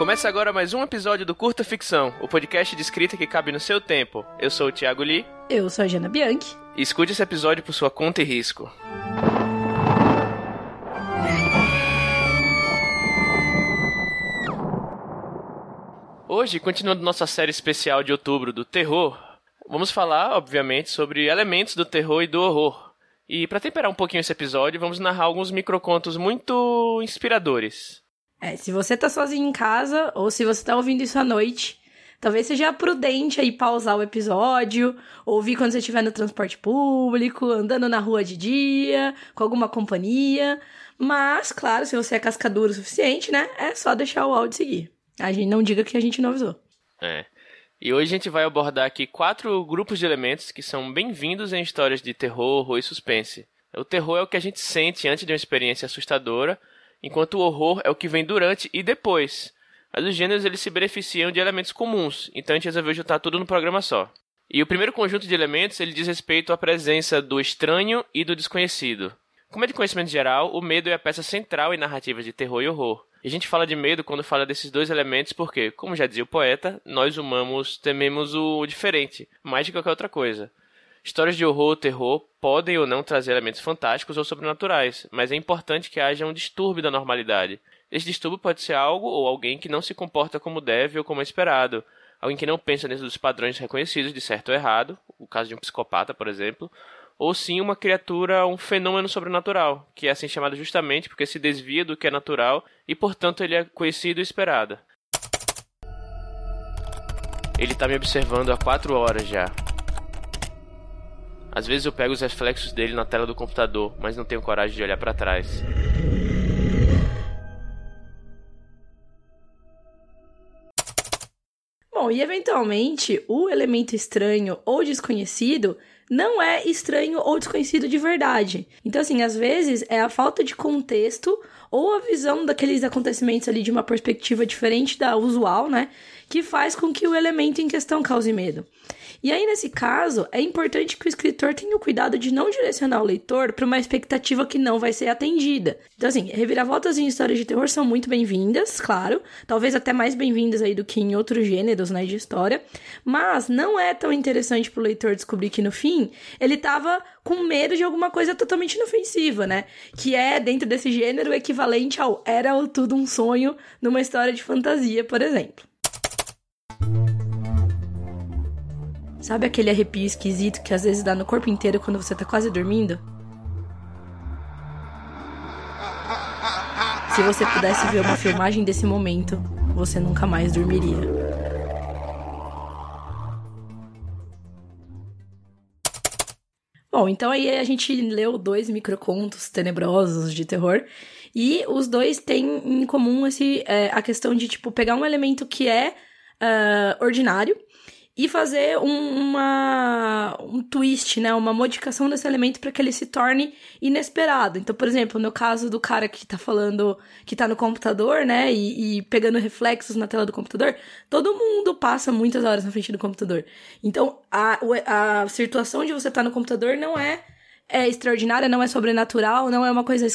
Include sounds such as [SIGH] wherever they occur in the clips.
Começa agora mais um episódio do Curta Ficção, o podcast de escrita que cabe no seu tempo. Eu sou o Thiago Lee. Eu sou a Jana Bianchi. E escute esse episódio por sua conta e risco. Hoje, continuando nossa série especial de outubro do terror, vamos falar, obviamente, sobre elementos do terror e do horror. E para temperar um pouquinho esse episódio, vamos narrar alguns microcontos muito inspiradores. É, se você tá sozinho em casa, ou se você tá ouvindo isso à noite, talvez seja prudente aí pausar o episódio, ouvir quando você estiver no transporte público, andando na rua de dia, com alguma companhia. Mas, claro, se você é cascaduro o suficiente, né? É só deixar o áudio seguir. A gente não diga que a gente não avisou. É. E hoje a gente vai abordar aqui quatro grupos de elementos que são bem-vindos em histórias de terror, horror e suspense. O terror é o que a gente sente antes de uma experiência assustadora, enquanto o horror é o que vem durante e depois. Mas os gêneros eles se beneficiam de elementos comuns, então a gente resolveu juntar tudo no programa só. E o primeiro conjunto de elementos ele diz respeito à presença do estranho e do desconhecido. Como é de conhecimento geral, o medo é a peça central em narrativas de terror e horror. E a gente fala de medo quando fala desses dois elementos porque, como já dizia o poeta, nós humanos tememos o diferente, mais de qualquer outra coisa. Histórias de horror ou terror podem ou não trazer elementos fantásticos ou sobrenaturais, mas é importante que haja um distúrbio da normalidade. Esse distúrbio pode ser algo ou alguém que não se comporta como deve ou como é esperado, alguém que não pensa dentro dos padrões reconhecidos de certo ou errado, o caso de um psicopata, por exemplo, ou sim uma criatura, um fenômeno sobrenatural, que é assim chamado justamente porque se desvia do que é natural e, portanto, ele é conhecido e esperado. Ele está me observando há quatro horas já. Às vezes eu pego os reflexos dele na tela do computador, mas não tenho coragem de olhar para trás. Bom, e eventualmente o elemento estranho ou desconhecido não é estranho ou desconhecido de verdade. Então, assim, às vezes é a falta de contexto ou a visão daqueles acontecimentos ali de uma perspectiva diferente da usual, né? Que faz com que o elemento em questão cause medo. E aí, nesse caso, é importante que o escritor tenha o cuidado de não direcionar o leitor para uma expectativa que não vai ser atendida. Então, assim, reviravoltas em histórias de terror são muito bem-vindas, claro, talvez até mais bem-vindas aí do que em outros gêneros, né, de história, mas não é tão interessante para o leitor descobrir que no fim ele tava com medo de alguma coisa totalmente inofensiva, né? Que é, dentro desse gênero, equivalente ao era tudo um sonho numa história de fantasia, por exemplo. Sabe aquele arrepio esquisito que às vezes dá no corpo inteiro quando você tá quase dormindo? Se você pudesse ver uma filmagem desse momento, você nunca mais dormiria. Bom, então aí a gente leu dois microcontos tenebrosos de terror. E os dois têm em comum esse, é, a questão de, tipo, pegar um elemento que é uh, ordinário e fazer um, uma, um twist, né? Uma modificação desse elemento para que ele se torne inesperado. Então, por exemplo, no caso do cara que tá falando, que tá no computador, né? E, e pegando reflexos na tela do computador, todo mundo passa muitas horas na frente do computador. Então, a, a situação de você estar tá no computador não é, é extraordinária, não é sobrenatural, não é uma coisa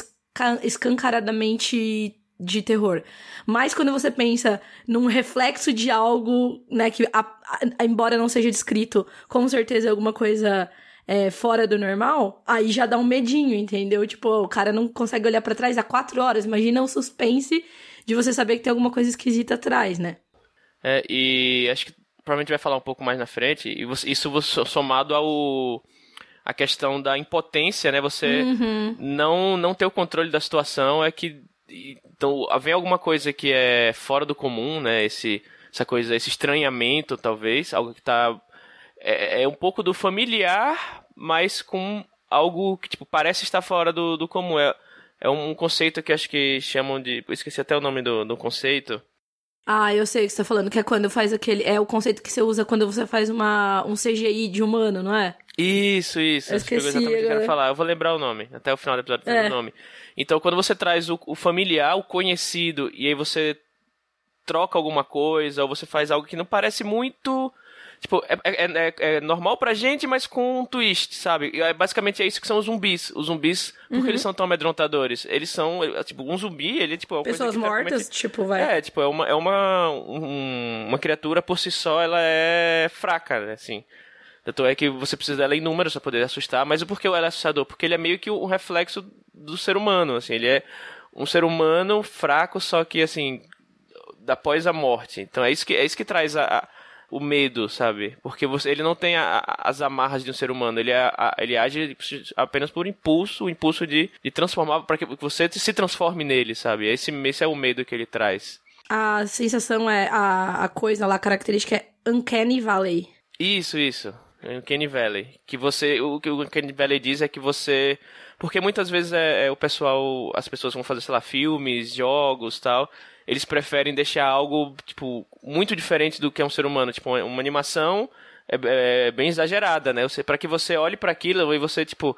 escancaradamente de terror. Mas quando você pensa num reflexo de algo, né, que a, a, embora não seja descrito, com certeza é alguma coisa é, fora do normal, aí já dá um medinho, entendeu? Tipo, o cara não consegue olhar para trás há quatro horas. Imagina o suspense de você saber que tem alguma coisa esquisita atrás, né? É, e acho que provavelmente vai falar um pouco mais na frente, e você, isso somado ao a questão da impotência, né? Você uhum. não não ter o controle da situação é que então, vem alguma coisa que é fora do comum, né? Esse, essa coisa, esse estranhamento, talvez, algo que tá. É, é um pouco do familiar, mas com algo que, tipo, parece estar fora do, do comum. É, é um conceito que acho que chamam de. Eu esqueci até o nome do, do conceito. Ah, eu sei o que você tá falando, que é quando faz aquele. É o conceito que você usa quando você faz uma, um CGI de humano, não é? Isso, isso. Eu esqueci, exatamente o que eu quero falar. Eu vou lembrar o nome. Até o final do episódio é. o nome. Então, quando você traz o, o, familiar, o conhecido, e aí você troca alguma coisa, ou você faz algo que não parece muito. Tipo, é, é, é, é, normal pra gente, mas com um twist, sabe? E, é, basicamente é isso que são os zumbis. Os zumbis, por que eles são tão amedrontadores? Eles são, é, tipo, um zumbi, ele, tipo... É Pessoas mortas, tipo, vai... É, tipo, é uma, é uma, um, uma criatura por si só, ela é fraca, né, assim... Tanto é que você precisa dela em números pra poder assustar, mas o porquê ela é assustador? Porque ele é meio que um reflexo do ser humano, assim, ele é um ser humano fraco, só que, assim, após a morte. Então é isso que, é isso que traz a, a o medo, sabe? Porque você, ele não tem a, a, as amarras de um ser humano, ele, é, ele age apenas por impulso, o impulso de, de transformar, para que você se transforme nele, sabe? Esse, esse é o medo que ele traz. A sensação é, a, a coisa lá, a característica é Uncanny Valley. Isso, isso. Uncanny Valley. Que você, o que o Uncanny Valley diz é que você porque muitas vezes é, é, o pessoal, as pessoas vão fazer, sei lá, filmes, jogos tal. Eles preferem deixar algo, tipo, muito diferente do que é um ser humano. Tipo, uma animação é, é bem exagerada, né? Para que você olhe para aquilo e você, tipo,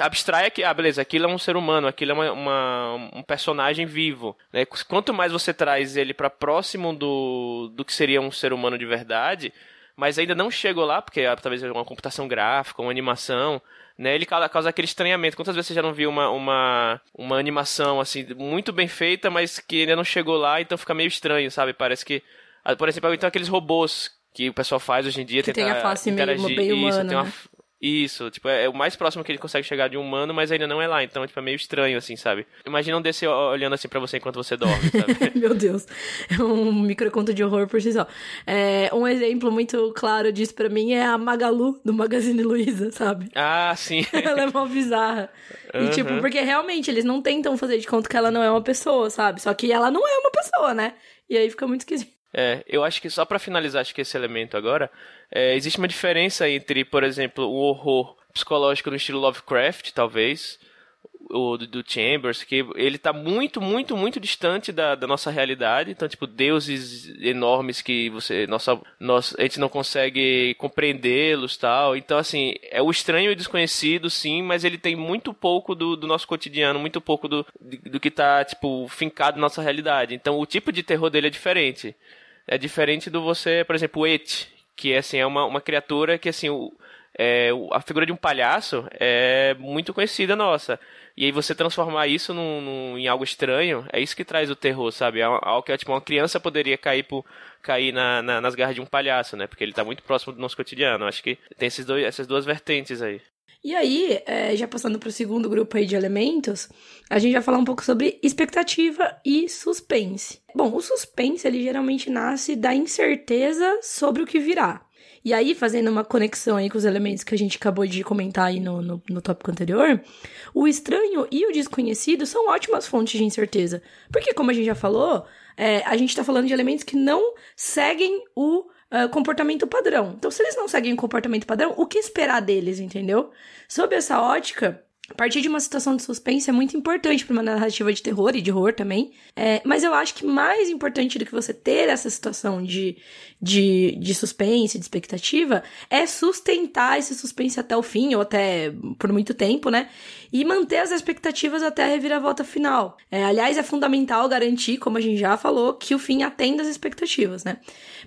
abstrai que, ah, beleza, aquilo é um ser humano, aquilo é uma, uma, um personagem vivo, né? Quanto mais você traz ele para próximo do, do que seria um ser humano de verdade, mas ainda não chegou lá, porque ah, talvez uma computação gráfica, uma animação, né? Ele causa aquele estranhamento. Quantas vezes você já não viu uma, uma, uma animação, assim, muito bem feita, mas que ainda não chegou lá, então fica meio estranho, sabe? Parece que... Ah, por exemplo, então aqueles robôs que o pessoal faz hoje em dia... Que tem a face meio, meio humana, Isso, tem uma... Isso, tipo, é, é, o mais próximo que ele consegue chegar de um humano, mas ainda não é lá, então, tipo, é meio estranho, assim, sabe? Imagina um desse olhando assim para você enquanto você dorme, sabe? [LAUGHS] Meu Deus, é um microconto de horror por si só. É, um exemplo muito claro disso para mim é a Magalu, do Magazine Luiza, sabe? Ah, sim. [LAUGHS] ela é mó bizarra. Uhum. E, tipo, porque realmente eles não tentam fazer de conta que ela não é uma pessoa, sabe? Só que ela não é uma pessoa, né? E aí fica muito esquisito. É, eu acho que só para finalizar acho que esse elemento agora, é, existe uma diferença entre, por exemplo, o horror psicológico no estilo Lovecraft, talvez, o do, Chambers, que ele está muito, muito, muito distante da, da, nossa realidade. Então, tipo, deuses enormes que você, nossa, nossa, a gente não consegue compreendê-los tal. Então, assim, é o estranho e desconhecido, sim, mas ele tem muito pouco do, do nosso cotidiano, muito pouco do, do que está tipo, fincado na nossa realidade. Então, o tipo de terror dele é diferente. É diferente do você, por exemplo, o Et, que assim, é uma, uma criatura que assim, o, é, a figura de um palhaço é muito conhecida nossa. E aí você transformar isso num, num, em algo estranho, é isso que traz o terror, sabe? É algo que tipo, uma criança poderia cair, por, cair na, na, nas garras de um palhaço, né? Porque ele está muito próximo do nosso cotidiano. Acho que tem esses dois, essas duas vertentes aí. E aí, é, já passando para o segundo grupo aí de elementos, a gente vai falar um pouco sobre expectativa e suspense. Bom, o suspense, ele geralmente nasce da incerteza sobre o que virá. E aí, fazendo uma conexão aí com os elementos que a gente acabou de comentar aí no, no, no tópico anterior, o estranho e o desconhecido são ótimas fontes de incerteza. Porque, como a gente já falou, é, a gente tá falando de elementos que não seguem o uh, comportamento padrão. Então, se eles não seguem o comportamento padrão, o que esperar deles, entendeu? Sob essa ótica, partir de uma situação de suspense é muito importante para uma narrativa de terror e de horror também. É, mas eu acho que mais importante do que você ter essa situação de, de, de suspense, de expectativa, é sustentar esse suspense até o fim, ou até por muito tempo, né? E manter as expectativas até a reviravolta final. É, aliás, é fundamental garantir, como a gente já falou, que o fim atenda às expectativas, né?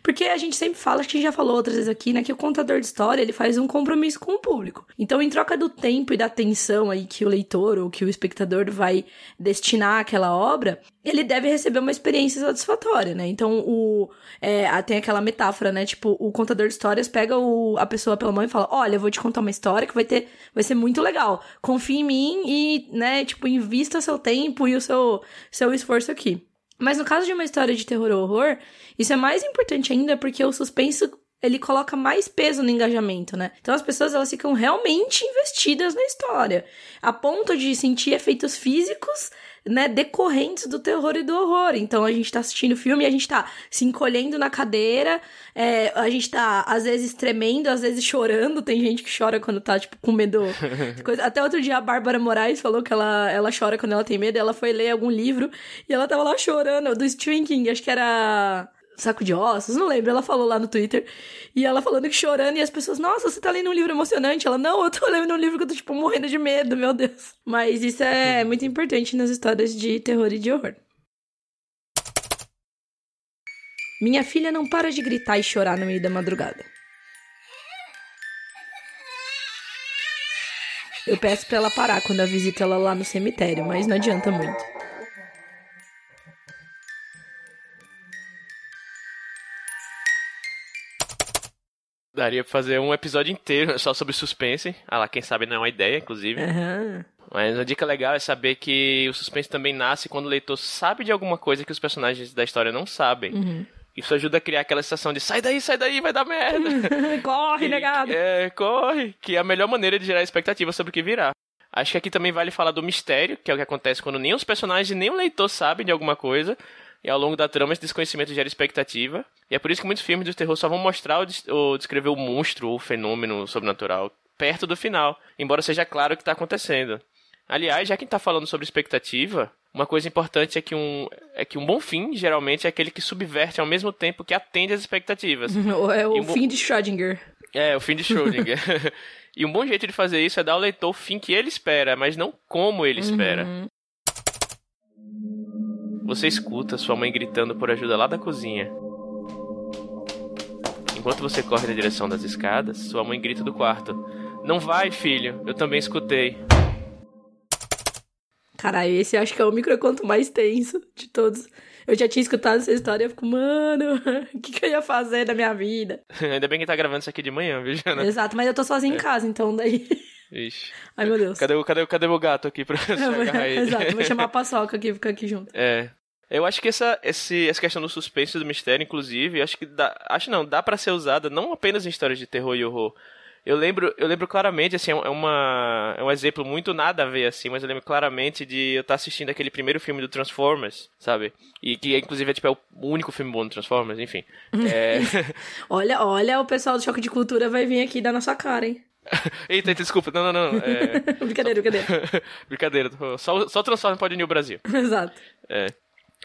Porque a gente sempre fala, acho que a gente já falou outras vezes aqui, né, que o contador de história, ele faz um compromisso com o público. Então, em troca do tempo e da atenção aí que o leitor ou que o espectador vai destinar àquela obra, ele deve receber uma experiência satisfatória, né? Então, o, é, tem aquela metáfora, né? Tipo, o contador de histórias pega o, a pessoa pela mão e fala: Olha, eu vou te contar uma história que vai ter, vai ser muito legal. Confie em mim e, né, tipo, invista seu tempo e o seu, seu esforço aqui. Mas no caso de uma história de terror ou horror, isso é mais importante ainda porque o suspense ele coloca mais peso no engajamento, né? Então as pessoas elas ficam realmente investidas na história, a ponto de sentir efeitos físicos né, decorrentes do terror e do horror. Então a gente tá assistindo o filme a gente tá se encolhendo na cadeira, é, a gente tá às vezes tremendo, às vezes chorando. Tem gente que chora quando tá, tipo, com medo. Até outro dia a Bárbara Moraes falou que ela, ela chora quando ela tem medo. Ela foi ler algum livro e ela tava lá chorando, do Stephen King, acho que era saco de ossos, não lembro. Ela falou lá no Twitter. E ela falando que chorando, e as pessoas, nossa, você tá lendo um livro emocionante. Ela, não, eu tô lendo um livro que eu tô, tipo, morrendo de medo, meu Deus. Mas isso é muito importante nas histórias de terror e de horror. Minha filha não para de gritar e chorar no meio da madrugada. Eu peço para ela parar quando eu visito ela lá no cemitério, mas não adianta muito. Daria pra fazer um episódio inteiro [LAUGHS] só sobre suspense. Ah lá, quem sabe não é uma ideia, inclusive. Aham. Mas uma dica legal é saber que o suspense também nasce quando o leitor sabe de alguma coisa que os personagens da história não sabem. Uhum. Isso ajuda a criar aquela sensação de sai daí, sai daí, vai dar merda. [LAUGHS] Corre, negado! É, corre. Que é a melhor maneira de gerar expectativa sobre o que virá. Acho que aqui também vale falar do mistério, que é o que acontece quando nem os personagens nem o leitor sabem de alguma coisa. E ao longo da trama esse desconhecimento gera expectativa. E é por isso que muitos filmes de terror só vão mostrar ou, des ou descrever o monstro ou o fenômeno sobrenatural perto do final, embora seja claro o que está acontecendo. Aliás, já que está falando sobre expectativa, uma coisa importante é que, um, é que um bom fim, geralmente, é aquele que subverte ao mesmo tempo que atende às expectativas. [LAUGHS] É o um bom- fim de Schrödinger. É, o fim de Schrödinger. [LAUGHS] e um bom jeito de fazer isso é dar ao leitor o fim que ele espera, mas não como ele espera. Você escuta sua mãe gritando por ajuda lá da cozinha. Enquanto você corre na direção das escadas, sua mãe grita do quarto: Não vai, filho, eu também escutei. Caralho, esse acho que é o microconto mais tenso de todos. Eu já tinha escutado essa história e eu fico, mano, [LAUGHS] o que, que eu ia fazer da minha vida? [LAUGHS] Ainda bem que tá gravando isso aqui de manhã, viu, Jana? Exato, mas eu tô sozinha em casa, então daí. [LAUGHS] Ixi. Ai, meu Deus. Cadê, o- cadê, cadê meu gato aqui pra agarrar ele? Exato, vou chamar a paçoca aqui e ficar aqui junto. É. Eu acho que essa, esse, essa questão do suspense e do mistério, inclusive, acho que dá, acho não, dá pra ser usada não apenas em histórias de terror e horror. Eu lembro, eu lembro claramente, assim, é uma, é um exemplo muito nada a ver, assim, mas eu lembro claramente de eu estar assistindo aquele primeiro filme do Transformers, sabe? E que, inclusive, é, tipo, é o único filme bom do Transformers, enfim. É... [LAUGHS] Olha, olha, o pessoal do Choque de Cultura vai vir aqui dar na sua cara, hein? [LAUGHS] eita, desculpa, não, não, não. É... [LAUGHS] brincadeira, brincadeira. Brincadeira, tô- só, só o Transformers pode unir o Brasil. Exato. É.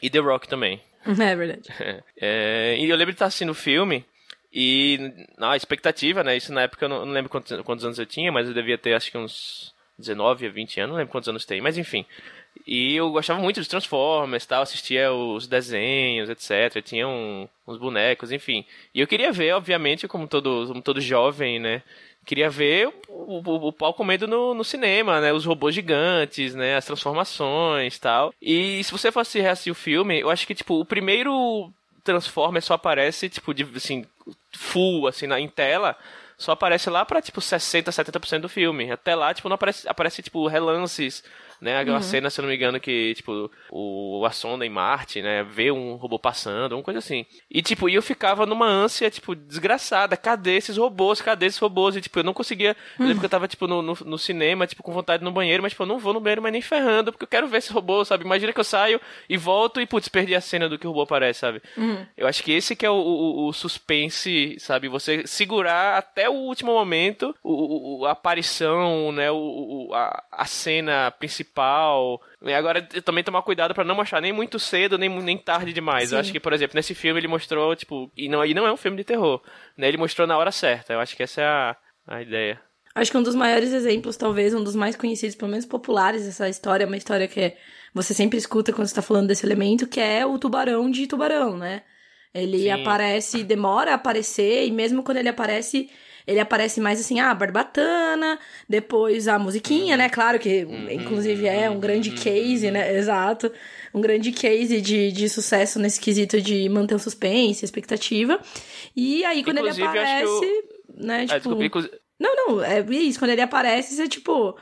E The Rock também. [LAUGHS] É verdade. [LAUGHS] É, e eu lembro de estar assistindo o filme e na expectativa, né? Isso na época eu não, não lembro quantos, quantos anos eu tinha, mas eu devia ter acho que uns 19 a 20 anos, não lembro quantos anos tem, mas enfim. E eu gostava muito dos Transformers, tal, assistia os desenhos, etc. Tinha um- uns bonecos, enfim. E eu queria ver, obviamente, como todo, como todo jovem, né? Queria ver o, o, o pau comendo no, no cinema, né? Os robôs gigantes, né? As transformações tal. E se você fosse reassistir o filme, eu acho que, tipo, o primeiro Transformer só aparece, tipo, de, assim, full, assim, na, em tela, só aparece lá pra, tipo, 60, 70% do filme. Até lá, tipo, não aparece, aparece tipo, relances, né? Aquela cena, se eu não me engano, que, tipo, o, a sonda em Marte, né? Vê um robô passando, uma coisa assim. E, tipo, e eu ficava numa ânsia, tipo, desgraçada. Cadê esses robôs? Cadê esses robôs? E, tipo, eu não conseguia... Eu lembro que eu tava, tipo, no, no, no cinema, tipo, com vontade no banheiro, mas, tipo, eu não vou no banheiro, mas nem ferrando, porque eu quero ver esse robô, sabe? Imagina que eu saio e volto e, putz, perdi a cena do que o robô aparece, sabe? Eu acho que esse que é o, o, o suspense, sabe? Você segurar até o último momento o, o- a aparição, né? O- a, a cena principal. E agora também tomar cuidado pra não mostrar nem muito cedo, nem, nem tarde demais. Eu acho que, por exemplo, nesse filme ele mostrou, tipo... E não, e não é um filme de terror, né? Ele mostrou na hora certa. Eu acho que essa é a, a ideia. Acho que um dos maiores exemplos, talvez um dos mais conhecidos, pelo menos populares dessa história, é uma história que você sempre escuta quando você tá falando desse elemento, que é o tubarão de tubarão, né? Ele Sim. aparece, demora a aparecer, e mesmo quando ele aparece, ele aparece mais assim, ah, barbatana, depois a musiquinha, né? Claro que, inclusive, é um grande case, né? Exato. Um grande case de, de sucesso nesse quesito de manter o suspense, expectativa. E aí, quando Inclusive, ele eu aparece, né? Ah, Tipo, desculpa, inclusive- não, não, é isso. Quando ele aparece, você, tipo,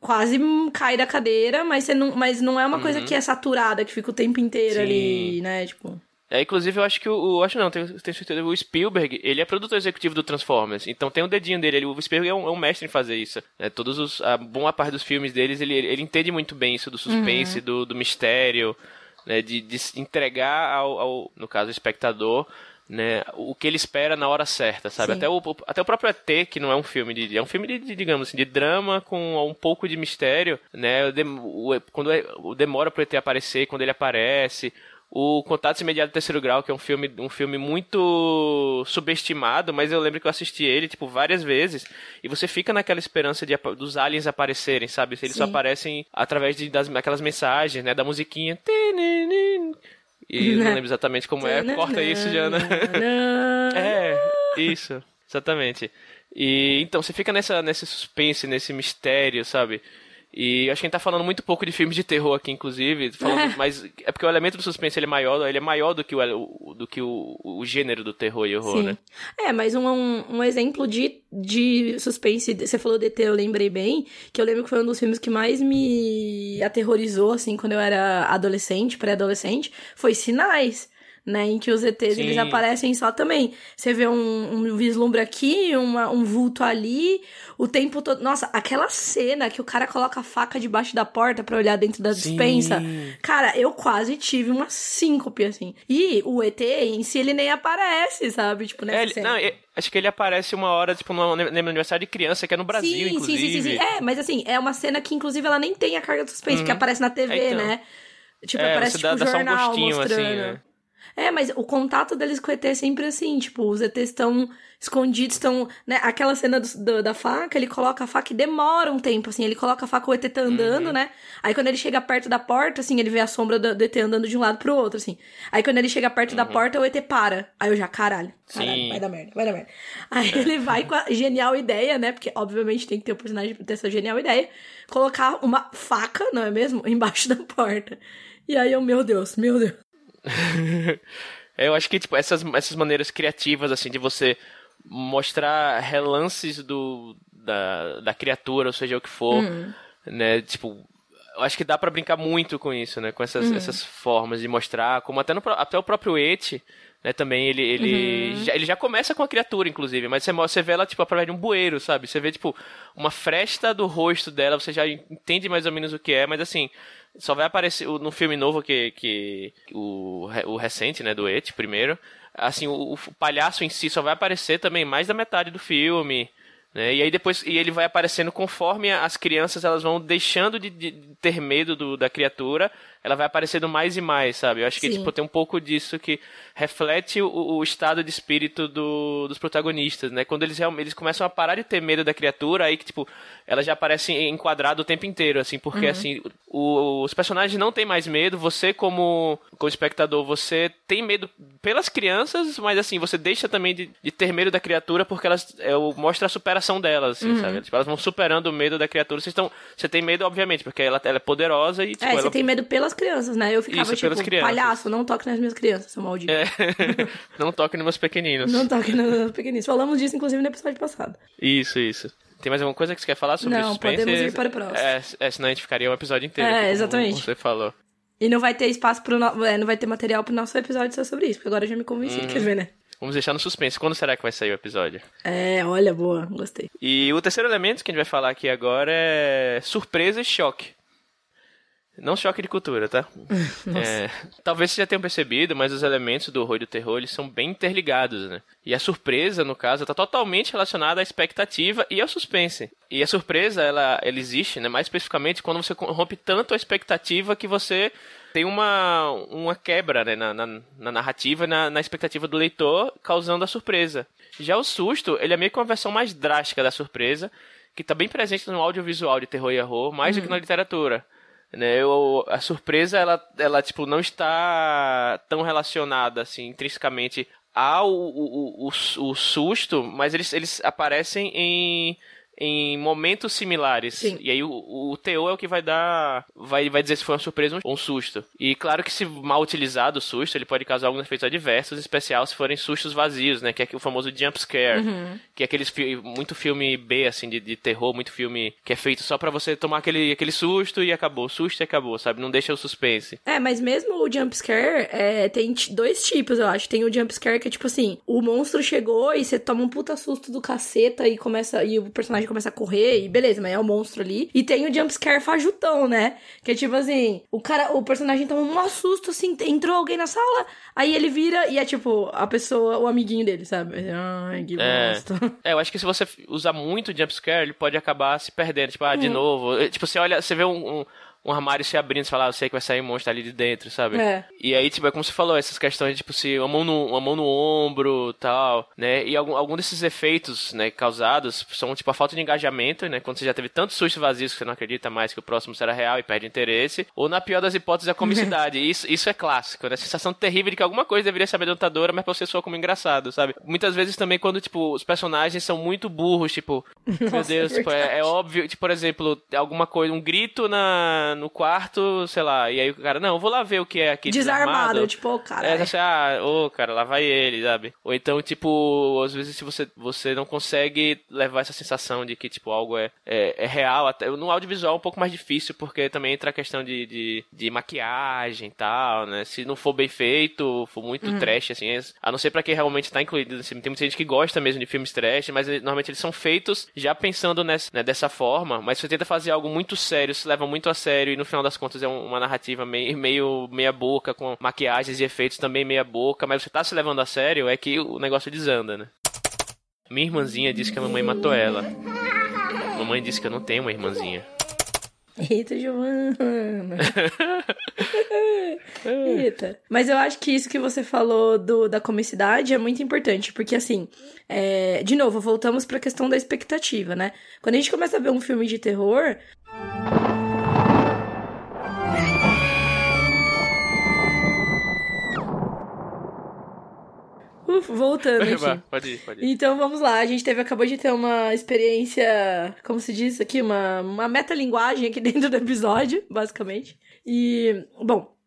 quase cai da cadeira, mas, você não, mas não é uma coisa que é saturada, que fica o tempo inteiro Sim. ali, né? Tipo. É, inclusive eu acho que o. o- acho não, tenho, tenho certeza. O Spielberg, ele é produtor executivo do Transformers. Então tem o dedinho dele. Ele, o Spielberg é um, é um mestre em fazer isso. né? todos os. A boa parte dos filmes deles, ele, ele entende muito bem isso do suspense, do, do mistério, né? De, de entregar ao, ao, no caso, ao espectador. Né, o que ele espera na hora certa, sabe? Sim. Até o, até o próprio ET, que não é um filme de. É um filme de, de, digamos assim, de drama com um pouco de mistério, né? O o- quando é- o demora pro ET aparecer, quando ele aparece. O Contatos Imediatos do Terceiro Grau, que é um filme, um filme muito subestimado, mas eu lembro que eu assisti ele, tipo, várias vezes, e você fica naquela esperança de, dos aliens aparecerem, sabe? Eles só Sim. aparecem através de, das, daquelas mensagens, né? Da musiquinha. E não lembro exatamente como é. Corta isso, Jana. É, isso, exatamente. E então você fica nessa, nesse suspense, nesse mistério, sabe? E acho que a gente tá falando muito pouco de filmes de terror aqui, inclusive. Falando, [LAUGHS] mas é porque o elemento do suspense ele é maior, ele é maior do que o, do que o, o gênero do terror e horror, Sim. né? É, mas um, um, exemplo de, de suspense, você falou de ET, eu lembrei bem, que eu lembro que foi um dos filmes que mais me aterrorizou, assim, quando eu era adolescente, pré-adolescente, foi Sinais né? Em que os ETs Sim. eles aparecem só também. Você vê um, um vislumbre aqui, uma, um vulto ali, o tempo todo. Nossa, aquela cena que o cara coloca a faca debaixo da porta para olhar dentro da dispensa. Sim. Cara, eu quase tive uma síncope, assim. E o ET em si, ele nem aparece, sabe? Tipo, nessa é, ele, cena. Não, é, acho que ele aparece uma hora, tipo, no, aniversário de criança, que é no Brasil, sim, inclusive. Sim, sim, sim, sim. É, mas assim, é uma cena que, inclusive, ela nem tem a carga de suspense, uhum. que aparece na TV, é, então. né? Tipo, é, aparece, tipo, dá, jornal dá só um gostinho, assim, mostrando. Assim, né? É, mas o contato deles com o ET é sempre assim, tipo, os ETs estão escondidos, estão, né, aquela cena do, do, da faca, ele coloca a faca e demora um tempo, assim, ele coloca a faca, o ET tá andando, uhum. né, aí quando ele chega perto da porta, assim, ele vê a sombra do, do ET andando de um lado pro outro, assim, aí quando ele chega perto uhum. da porta, o ET para, aí eu já, caralho, caralho, Sim. vai dar merda, vai dar merda. Aí ele vai com a genial ideia, né, porque obviamente tem que ter o um personagem pra ter essa genial ideia, colocar uma faca, não é mesmo, [LAUGHS] embaixo da porta. E aí eu, meu Deus, meu Deus. [LAUGHS] eu acho que, tipo, essas, essas maneiras criativas, assim, de você mostrar relances do, da, da criatura, ou seja o que for, uhum. né? Tipo, eu acho que dá para brincar muito com isso, né? Com essas, uhum. essas formas de mostrar, como até, no, até o próprio Et, né? Também ele, ele, uhum. já, ele já começa com a criatura, inclusive, mas você, você vê ela, tipo, através de um bueiro, sabe? Você vê, tipo, uma fresta do rosto dela, você já entende mais ou menos o que é, mas assim, só vai aparecer no filme novo que, que o, o recente, né, do Et, primeiro. Assim, o, o palhaço em si só vai aparecer também mais da metade do filme. Né? E aí depois e ele vai aparecendo conforme as crianças elas vão deixando de, de ter medo do, da criatura, ela vai aparecendo mais e mais, sabe? Eu acho que tipo, tem um pouco disso que reflete o, o estado de espírito do, dos protagonistas, né? Quando eles eles começam a parar de ter medo da criatura, aí que tipo, ela já aparece enquadrada o tempo inteiro, assim, porque uhum. assim, o, os personagens não têm mais medo, você como, como espectador, você tem medo pelas crianças, mas assim, você deixa também de, de ter medo da criatura porque elas é, mostra a superação delas, assim, uhum. sabe? Tipo, elas vão superando o medo da criatura. Vocês estão, você tem medo, obviamente, porque ela, ela é poderosa e tipo, É, ela... você tem medo pelas crianças, né? Eu ficava Isso, tipo, palhaço, não toque nas minhas crianças, seu maldito. É. [LAUGHS] não toque nos meus pequeninos. Não toque nos meus pequeninos. Falamos disso, inclusive, no episódio passado. Isso, isso. Tem mais alguma coisa que você quer falar sobre não, suspense? Não, podemos ir para o próximo. É, é, senão a gente ficaria um episódio inteiro. É, exatamente. você falou. E não vai ter espaço pro no... é, não vai ter material pro nosso episódio só sobre isso, porque agora eu já me convenci, hum. quer ver, né? Vamos deixar no suspense. Quando será que vai sair o episódio? É, olha, boa, gostei. E o terceiro elemento que a gente vai falar aqui agora é surpresa e choque. Não choque de cultura, tá? [LAUGHS] é, talvez você já tenham percebido, mas os elementos do horror e do terror eles são bem interligados, né? E a surpresa, no caso, está totalmente relacionada à expectativa e ao suspense. E a surpresa, ela, ela existe, né? Mais especificamente quando você rompe tanto a expectativa que você tem uma, uma quebra né? na, na, na narrativa, na, na expectativa do leitor, causando a surpresa. Já o susto, ele é meio que uma versão mais drástica da surpresa, que está bem presente no audiovisual de terror e horror, mais uhum. do que na literatura né? Eu, a surpresa ela, ela tipo não está tão relacionada assim intrinsecamente ao o, o, o, o susto, mas eles, eles aparecem em em momentos similares. Sim. E aí o, o teor é o que vai dar. Vai, vai dizer se foi uma surpresa ou um susto. E claro que se mal utilizado o susto, ele pode causar alguns efeitos adversos, em especial se forem sustos vazios, né? Que é o famoso jump scare. Uhum. Que é aqueles muito filme B, assim, de, de terror, muito filme que é feito só para você tomar aquele, aquele susto e acabou. Susto e acabou, sabe? Não deixa o suspense. É, mas mesmo o jump scare é, tem dois tipos, eu acho. Tem o jump scare que é tipo assim: o monstro chegou e você toma um puta susto do caceta e começa. E o personagem começa a correr e beleza, mas é o monstro ali. E tem o jumpscare fajutão, né? Que é tipo assim, o cara, o personagem toma um susto, assim, entrou alguém na sala, aí ele vira e é tipo, a pessoa, o amiguinho dele, sabe? Ai, que é, bosta. [LAUGHS] É, eu acho que se você usar muito jumpscare, ele pode acabar se perdendo. Tipo, ah, de hum. novo. Tipo, você olha, você vê um, um um armário se abrindo e falar, ah, eu sei que vai sair um monstro ali de dentro, sabe? É. E aí, tipo, é como você falou, essas questões, tipo, se uma mão no, uma mão no ombro tal, né? E algum, algum desses efeitos, né, causados são, tipo, a falta de engajamento, né? Quando você já teve tantos sustos vazios que você não acredita mais que o próximo será real e perde interesse. Ou, na pior das hipóteses, a comicidade. [LAUGHS] isso, isso é clássico, né? A sensação terrível de que alguma coisa deveria ser amedrontadora, mas pra você soa como engraçado, sabe? Muitas vezes também quando, tipo, os personagens são muito burros, tipo, [LAUGHS] Nossa, meu Deus, é, tipo, é, é, óbvio, tipo, por exemplo, alguma coisa, um grito na, no quarto, sei lá, e aí o cara, não, eu vou lá ver o que é aqui. Desarmado, desarmado. tipo, oh, cara. É, assim, ah, ô, oh, cara, lá vai ele, sabe? Ou então, tipo, às vezes se você, você não consegue levar essa sensação de que, tipo, algo é, é, é real, até no audiovisual é um pouco mais difícil, porque também entra a questão de, de, de maquiagem e tal, né? Se não for bem feito, for muito uhum. trash, assim, a não ser pra quem realmente tá incluído, assim, tem muita gente que gosta mesmo de filmes trash, mas normalmente eles são feitos já pensando nessa, né, dessa forma, mas você tenta fazer algo muito sério, se leva muito a sério e no final das contas é uma narrativa meio, meio meia boca, com maquiagens e efeitos também meia boca, mas você tá se levando a sério, é que o negócio desanda, né? Minha irmãzinha disse que a mamãe matou ela. Mamãe disse que eu não tenho uma irmãzinha. Eita, Giovana. Eita. Mas eu acho que isso que você falou do, da comicidade é muito importante, porque assim, é, de novo, voltamos para a questão da expectativa, né? Quando a gente começa a ver um filme de terror. Voltando aqui. pode ir, pode ir. Então vamos lá, a gente teve, acabou de ter uma experiência, como se diz aqui, uma, uma metalinguagem aqui [LAUGHS] dentro do episódio, basicamente. E, bom,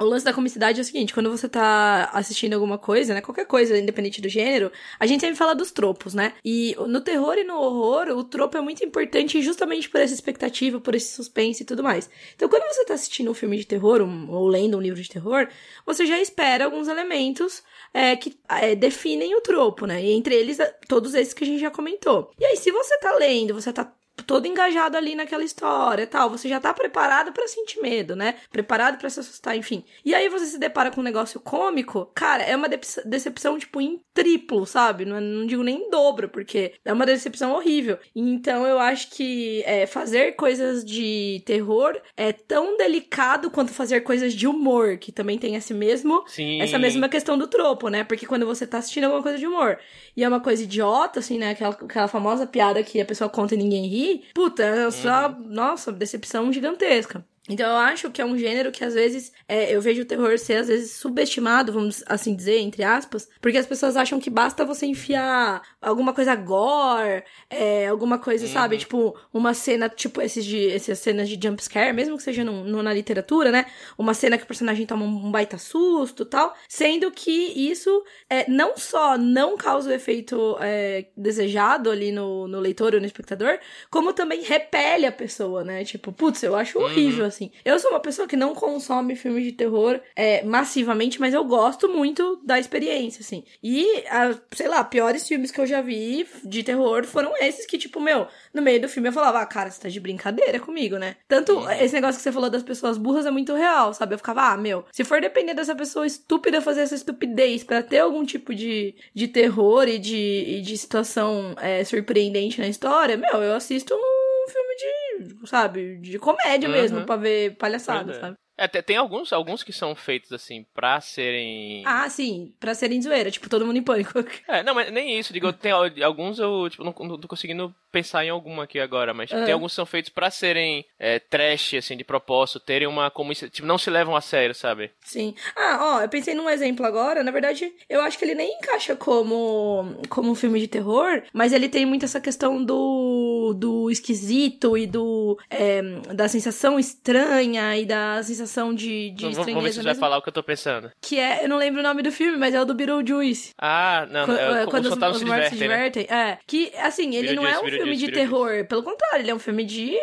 o lance da comicidade é o seguinte, quando você tá assistindo alguma coisa, né, qualquer coisa, independente do gênero, a gente sempre fala dos tropos, né? E no terror e no horror, o tropo é muito importante justamente por essa expectativa, por esse suspense e tudo mais. Então, quando você tá assistindo um filme de terror, um, ou lendo um livro de terror, você já espera alguns elementos é, que é, definem o tropo, né? E entre eles, todos esses que a gente já comentou. E aí, se você tá lendo, você tá todo engajado ali naquela história tal. Você já tá preparado para sentir medo, né? Preparado para se assustar, enfim. E aí você se depara com um negócio cômico, cara, é uma decepção, tipo, em triplo, sabe? Não, não digo nem em dobro, porque é uma decepção horrível. Então eu acho que é, fazer coisas de terror é tão delicado quanto fazer coisas de humor, que também tem esse mesmo, Sim. essa mesma questão do tropo, né? Porque quando você tá assistindo alguma coisa de humor e é uma coisa idiota, assim, né? Aquela, aquela famosa piada que a pessoa conta e ninguém ri, puta, é só, uhum. nossa, decepção gigantesca. Então eu acho que é um gênero que às vezes é, eu vejo o terror ser às vezes subestimado, vamos assim dizer, entre aspas, porque as pessoas acham que basta você enfiar alguma coisa gore, é, alguma coisa, uhum. sabe? Tipo, uma cena, tipo esses de essas cenas de jump scare, mesmo que seja no, no, na literatura, né? Uma cena que o personagem toma um baita susto tal. Sendo que isso é, não só não causa o efeito é, desejado ali no, no leitor ou no espectador, como também repele a pessoa, né? Tipo, putz, eu acho horrível, uhum assim. Eu sou uma pessoa que não consome filmes de terror é, massivamente, mas eu gosto muito da experiência, assim. E, a, sei lá, piores filmes que eu já vi de terror foram esses que, tipo, meu, no meio do filme eu falava, ah, cara, você tá de brincadeira comigo, né? Tanto esse negócio que você falou das pessoas burras é muito real, sabe? Eu ficava, ah, meu, se for depender dessa pessoa estúpida fazer essa estupidez para ter algum tipo de, de terror e de, e de situação é, surpreendente na história, meu, eu assisto um filme de sabe, de comédia uhum. mesmo, pra ver palhaçada, sabe? É, tem alguns, alguns que são feitos assim pra serem. Ah, sim, pra serem zoeira, tipo, todo mundo em pânico. [LAUGHS] É, não, mas nem isso. Digo, tem alguns eu, tipo, não, não tô conseguindo pensar em alguma aqui agora, mas uhum. tem alguns que são feitos para serem é, trash, assim, de propósito, terem uma como tipo, não se levam a sério, sabe? Sim. Ah, ó, eu pensei num exemplo agora, na verdade, eu acho que ele nem encaixa como como um filme de terror, mas ele tem muito essa questão do do esquisito e do é, da sensação estranha e da sensação de, de estranheza. Vamos ver se você vai falar o que eu tô pensando. Que é, eu não lembro o nome do filme, mas é o do Beetlejuice. Ah, não, quando, é, quando os, os, se divertem, se divertem né? É, que, assim, ele não é um filme de terror. Pelo contrário, ele é um filme de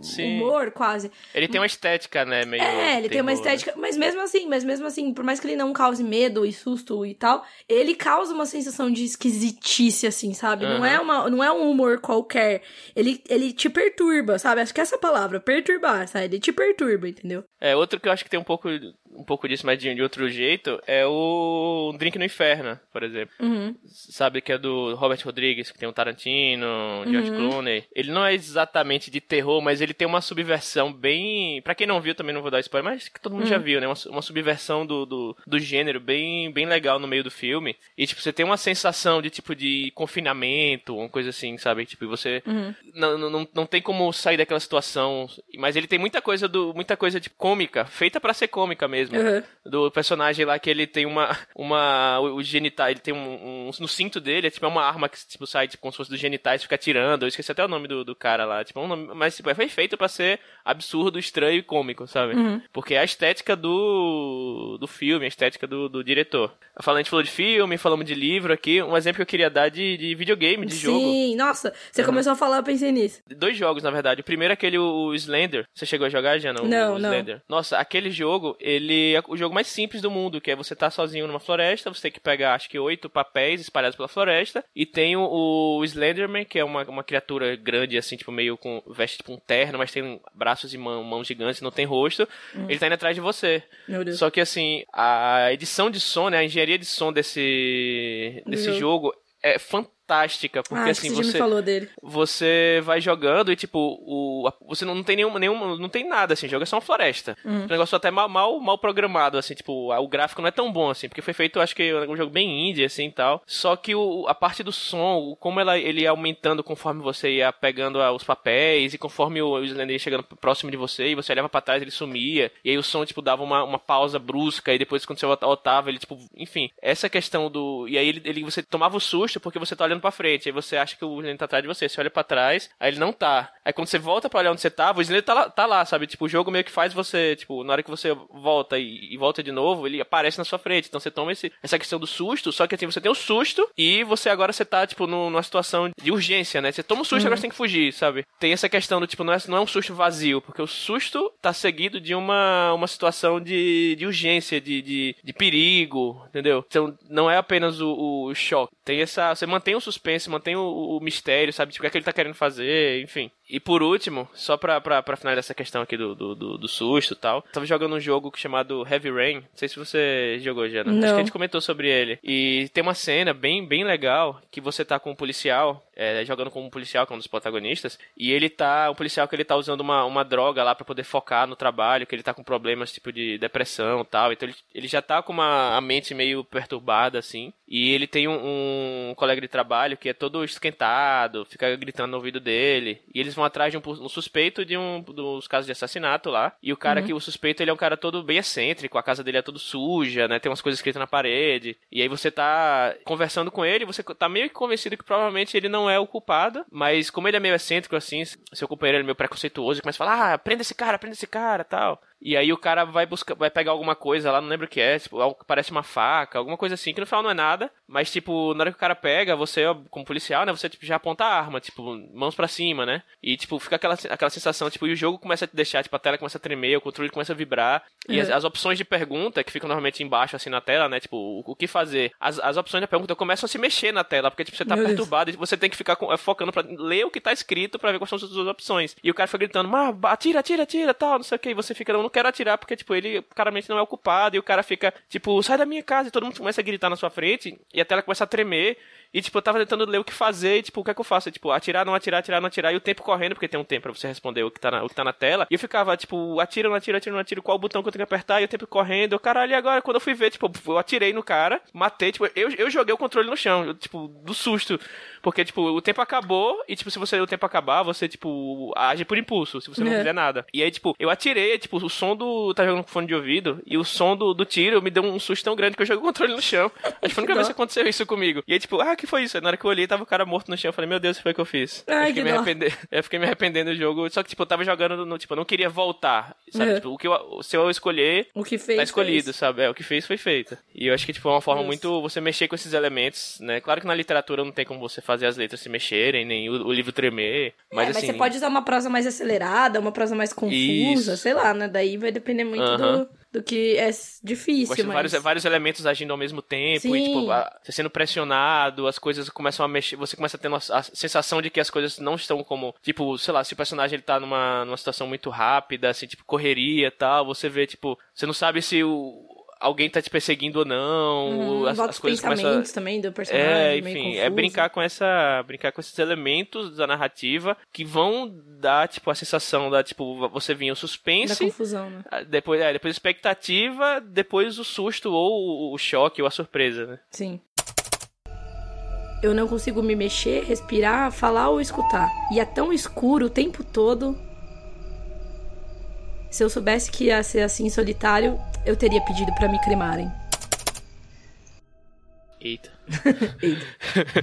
Sim. humor, quase. Ele tem uma estética, né? Meio é, ele terror, tem uma estética. Né? Mas mesmo assim, mas mesmo assim, por mais que ele não cause medo e susto e tal, ele causa uma sensação de esquisitice, assim, sabe? Uhum. Não, é uma, não é um humor qualquer. Ele, ele te perturba, sabe? Acho que essa palavra, perturbar, sabe? Ele te perturba, entendeu? É, outro que eu acho que tem um pouco um pouco disso, mas de, de outro jeito, é o Drink no Inferno, por exemplo. Uhum. Sabe que é do Robert Rodrigues, que tem o Tarantino, George Uhum. Clooney. Ele não é exatamente de terror, mas ele tem uma subversão bem. Pra quem não viu, também não vou dar spoiler, mas que todo mundo Uhum. já viu, né? Uma, uma subversão do, do, do gênero bem, bem legal no meio do filme. E, tipo, você tem uma sensação de, tipo, de confinamento, uma coisa assim, sabe? Tipo, você Uhum. não, não, não, tem como sair daquela situação. Mas ele tem muita coisa do muita coisa de cômica, feita pra ser cômica mesmo. Uhum. Do personagem lá que ele tem uma uma o, genital, ele tem um, um- no cinto dele, é tipo é uma arma que tipo sai tipo como se fosse dos genitais, fica tirando. Eu esqueci até o nome do, do cara lá, tipo, é um nome, mas tipo, foi feito pra ser absurdo, estranho e cômico, sabe? Uhum. Porque é a estética do do filme, a estética do, do diretor. Falando, a gente falou de filme, falamos de livro aqui, um exemplo que eu queria dar de, de videogame, de jogo. Sim, nossa, você Uhum. começou a falar, eu pensei nisso. Dois jogos, na verdade. O primeiro é aquele, o Slender. Você chegou a jogar, Jana? O- Não, o não. Slender. Nossa, aquele jogo, ele é o jogo mais simples do mundo, que é você tá sozinho numa floresta, você tem que pegar, acho que, oito papéis espalhados pela floresta, e tem o, o Slenderman, que é uma, uma criatura grande, assim, tipo, meio com, veste tipo um terno, mas tem braços e mão- mãos gigantes, não tem rosto. Ele tá indo atrás de você. Meu Deus. Só que, assim, a edição de som, né, a engenharia de som desse, desse jogo. jogo é fantástica, porque, ah, assim, você você me falou dele. você vai jogando e, tipo, o, você não, não tem nenhuma, nenhuma. Não tem nada, assim, o jogo é só uma floresta. Uhum. Um negócio até mal, mal, mal programado, assim, tipo, o gráfico não é tão bom, assim, porque foi feito, acho que, um jogo bem indie, assim e tal. Só que o, a parte do som, como ela, ele ia aumentando conforme você ia pegando os papéis e conforme o, Slender ia chegando próximo de você e você olhava pra trás, ele sumia. E aí o som, tipo, dava uma, uma pausa brusca e depois quando você voltava, ele, tipo, enfim, essa questão do. E aí ele, ele- você tomava o susto porque você tá olhando pra frente. Aí você acha que o Slender tá atrás de você. Você olha pra trás, aí ele não tá. Aí quando você volta pra olhar onde você tava, o Slender tá lá, tá lá, sabe? Tipo, o jogo meio que faz você, tipo, na hora que você volta e, e volta de novo, ele aparece na sua frente. Então você toma esse, essa questão do susto, só que assim, você tem o susto e você agora você tá, tipo, no- numa situação de urgência, né? Você toma o susto, agora você tem que fugir, sabe? Tem essa questão do, tipo, não é, não é um susto vazio, porque o susto tá seguido de uma, uma situação de, de urgência, de, de, de perigo, entendeu? Então não é apenas o, o choque. Tem essa. Você mantém o suspense, mantém o, o mistério, sabe? Tipo, o que é que ele tá querendo fazer, enfim. E por último, só pra, pra, pra finalizar essa questão aqui do, do, do, do susto e tal, tava jogando um jogo chamado Heavy Rain. Não sei se você jogou, Jana. Acho Não. que a gente comentou sobre ele. E tem uma cena bem, bem legal que você tá com um policial, é, jogando com um policial, que é um dos protagonistas, e ele tá. O policial que ele tá usando uma, uma droga lá pra poder focar no trabalho, que ele tá com problemas tipo de depressão e tal. Então ele, ele já tá com uma a mente meio perturbada, assim. E ele tem um, um colega de trabalho que é todo esquentado, fica gritando no ouvido dele. E eles vão atrás de um, um suspeito de um dos casos de assassinato lá. E o cara que o suspeito, ele é um cara todo bem excêntrico, a casa dele é todo suja, né? Tem umas coisas escritas na parede. E aí você tá conversando com ele, você tá meio que convencido que provavelmente ele não é o culpado, mas como ele é meio excêntrico assim, seu companheiro é meio preconceituoso e começa a falar: "Ah, prenda esse cara, prenda esse cara", tal. E aí o cara vai buscar, vai pegar alguma coisa lá, não lembro o que é, tipo, algo que parece uma faca, alguma coisa assim, que no final não é nada, mas tipo, na hora que o cara pega, você, ó, como policial, né, você tipo já aponta a arma, tipo, mãos pra cima, né? E tipo, fica aquela, aquela sensação, tipo, e o jogo começa a te deixar, tipo, a tela começa a tremer, o controle começa a vibrar, e as, Uhum. as opções de pergunta que ficam normalmente embaixo assim na tela, né, tipo, o, o que fazer? As, as opções da pergunta começam a se mexer na tela, porque tipo, você tá Meu Deus. perturbado e você tem que ficar com- eh, focando pra ler o que tá escrito pra ver quais são as suas opções. E o cara fica gritando, mas atira, atira, atira, tal, não sei o que, e você fica, não, não quero atirar, porque, tipo, ele claramente não é o culpado, e o cara fica, tipo, sai da minha casa, e todo mundo começa a gritar na sua frente, e a tela começa a tremer, e, tipo, eu tava tentando ler o que fazer, e, tipo, o que é que eu faço? tipo, atirar, não atirar, atirar, não atirar, e o tempo correndo, porque tem um tempo pra você responder o que tá na, o que tá na tela, e eu ficava, tipo, atira, não atira, atira, não atira, qual o botão que eu tenho que apertar, e o tempo correndo, eu, caralho, e agora? Quando eu fui ver, tipo, eu atirei no cara, matei, tipo, eu, eu joguei o controle no chão, eu, tipo, do susto, porque, tipo, o tempo acabou, e, tipo, se você o tempo acabar, você, tipo, age por impulso, se você não É. fizer nada. E aí, tipo, eu atirei, tipo, o som do. Tá jogando com fone de ouvido, e o som do, do tiro me deu um susto tão grande que eu joguei o controle no chão. Acho que foi a única vez que aconteceu isso comigo. E aí, tipo, ah, que foi isso? Aí, na hora que eu olhei, tava o cara morto no chão. Eu falei, meu Deus, o que foi que eu fiz? Ai, eu, fiquei que me [LAUGHS] eu fiquei me arrependendo do jogo. Só que, tipo, eu tava jogando no. Tipo, eu não queria voltar. Sabe? É. Tipo, o que eu, se eu escolher, O que fez. tá escolhido, fez. sabe? É, o que fez foi feito. E eu acho que, tipo, é uma forma muito você mexer com esses elementos, né? Claro que na literatura não tem como você fazer as letras se mexerem, nem o, o livro tremer. Mas, é, mas assim. você pode usar uma prosa mais acelerada, uma prosa mais confusa, Isso. sei lá, né? Daí vai depender muito Aham. do, do que é difícil, mas... Vários, vários elementos agindo ao mesmo tempo, Sim. e, tipo, você sendo pressionado, as coisas começam a mexer, você começa a ter a sensação de que as coisas não estão como, tipo, sei lá, se o personagem ele tá numa, numa situação muito rápida, assim, tipo, correria e tal, você vê, tipo, você não sabe se o alguém tá te perseguindo ou não. Uhum, as, as coisas começam também do personagem. É, enfim, é brincar com essa, brincar com esses elementos da narrativa que vão dar tipo a sensação da tipo você vinha o suspense, da confusão, né? Ah, depois, é, depois a expectativa, depois o susto ou o choque ou a surpresa, né? Sim. Eu não consigo me mexer, respirar, falar ou escutar. E é tão escuro o tempo todo se eu soubesse que ia ser assim solitário, eu teria pedido para me cremarem. Eita. Eita.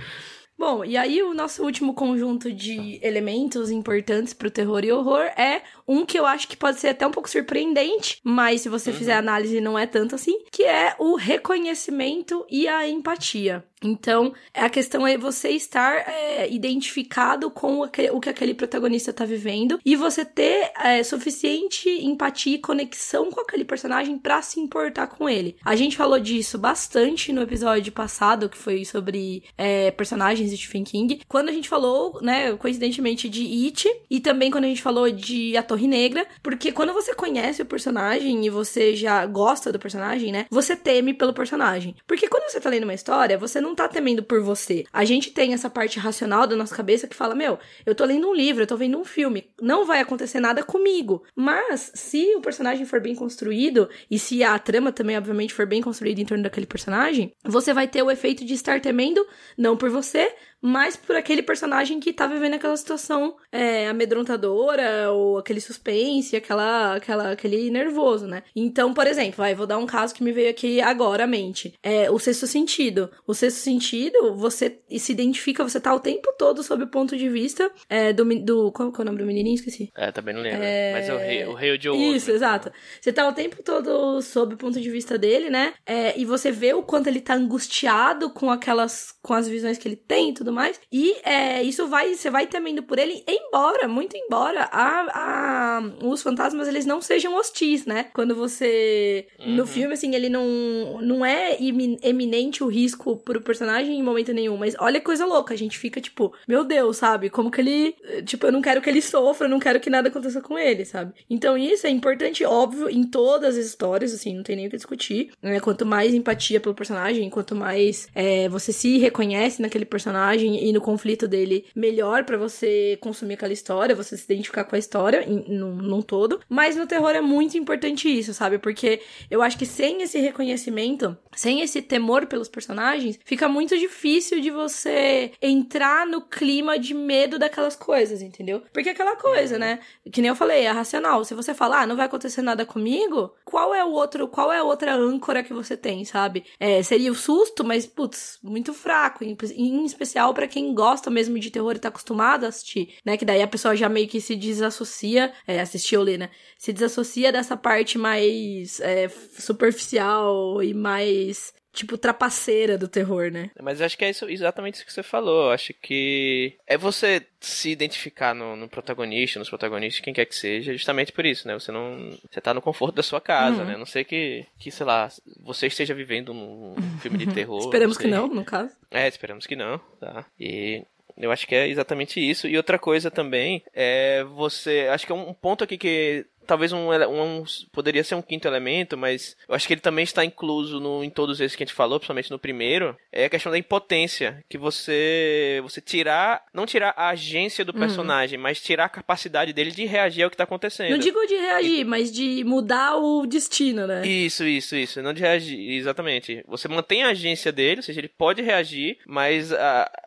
[LAUGHS] Bom, e aí o nosso último conjunto de elementos importantes pro terror e horror é um que eu acho que pode ser até um pouco surpreendente, mas se você uhum. fizer análise não é tanto assim, que é o reconhecimento e a empatia. Então, a questão é você estar é, identificado com o que, aquele protagonista tá vivendo e você ter é, suficiente empatia e conexão com aquele personagem para se importar com ele. A gente falou disso bastante no episódio passado, que foi sobre é, personagens de Stephen King, quando a gente falou, né, coincidentemente, de It e também quando a gente falou de A Torre Negra, porque quando você conhece o personagem e você já gosta do personagem, né, você teme pelo personagem. Porque quando você tá lendo uma história, você não tá temendo por você. A gente tem essa parte racional da nossa cabeça que fala: Meu, eu tô lendo um livro, eu tô vendo um filme, não vai acontecer nada comigo. Mas se o personagem for bem construído e se a trama também, obviamente, for bem construída em torno daquele personagem, você vai ter o efeito de estar temendo, não por você, mas por aquele personagem que tá vivendo aquela situação é, amedrontadora, ou aquele suspense, aquela, aquela, aquele nervoso, né? Então, por exemplo, vai, vou dar um caso que me veio aqui agora à mente. É o sexto sentido. O sexto sentido, você se identifica, você tá o tempo todo sob o ponto de vista é, do, do. Qual é o nome do menininho? Esqueci. É, também não lembro. É... Mas é o rei, o rei de ouro. Isso, né? exato. Você tá o tempo todo sob o ponto de vista dele, né? É, e você vê o quanto ele tá angustiado com aquelas. com as visões que ele tem e tudo mais. E é, isso vai, você vai temendo por ele, embora, muito embora, a, a, os fantasmas eles não sejam hostis, né? Quando você. Uhum. No filme, assim, ele não, não é eminente o risco pro personagem em momento nenhum. Mas olha que coisa louca, a gente fica tipo, meu Deus, sabe? Como que ele. Tipo, eu não quero que ele sofra, eu não quero que nada aconteça com ele, sabe? Então isso é importante, óbvio, em todas as histórias, assim, não tem nem o que discutir. Né? Quanto mais empatia pelo personagem, quanto mais é, você se reconhece naquele personagem e no conflito dele melhor para você consumir aquela história, você se identificar com a história num, num todo. Mas no terror é muito importante isso, sabe? Porque eu acho que sem esse reconhecimento, sem esse temor pelos personagens, fica muito difícil de você entrar no clima de medo daquelas coisas, entendeu? Porque aquela coisa, né? Que nem eu falei, é racional. Se você falar, ah, não vai acontecer nada comigo, qual é o outro, qual é a outra âncora que você tem, sabe? É, seria o susto, mas, putz, muito fraco, em, em especial para quem gosta mesmo de terror e tá acostumado a assistir, né? Que daí a pessoa já meio que se desassocia, é, assistir ou ler, né? Se desassocia dessa parte mais é, superficial e mais tipo, trapaceira do terror, né? Mas eu acho que é isso, exatamente isso que você falou. Eu acho que é você se identificar no, no, protagonista, nos protagonistas, quem quer que seja, justamente por isso, né? Você não. Você tá no conforto da sua casa, uhum. né? A não sei que, que, sei lá, você esteja vivendo um, um filme de [LAUGHS] terror. esperamos não que não, no caso. É, esperamos que não, tá? E eu acho que é exatamente isso. E outra coisa também é você. Acho que é um ponto aqui que talvez um, um, poderia ser um quinto elemento, mas eu acho que ele também está incluso no, em todos esses que a gente falou, principalmente no primeiro, é a questão da impotência, que você você tirar, não tirar a agência do uhum. personagem, uhum. mas tirar a capacidade dele de reagir ao que está acontecendo. Não digo de reagir, e... mas de mudar o destino, né? Isso, isso, isso, não de reagir, exatamente. Você mantém a agência dele, ou seja, ele pode reagir, mas uh,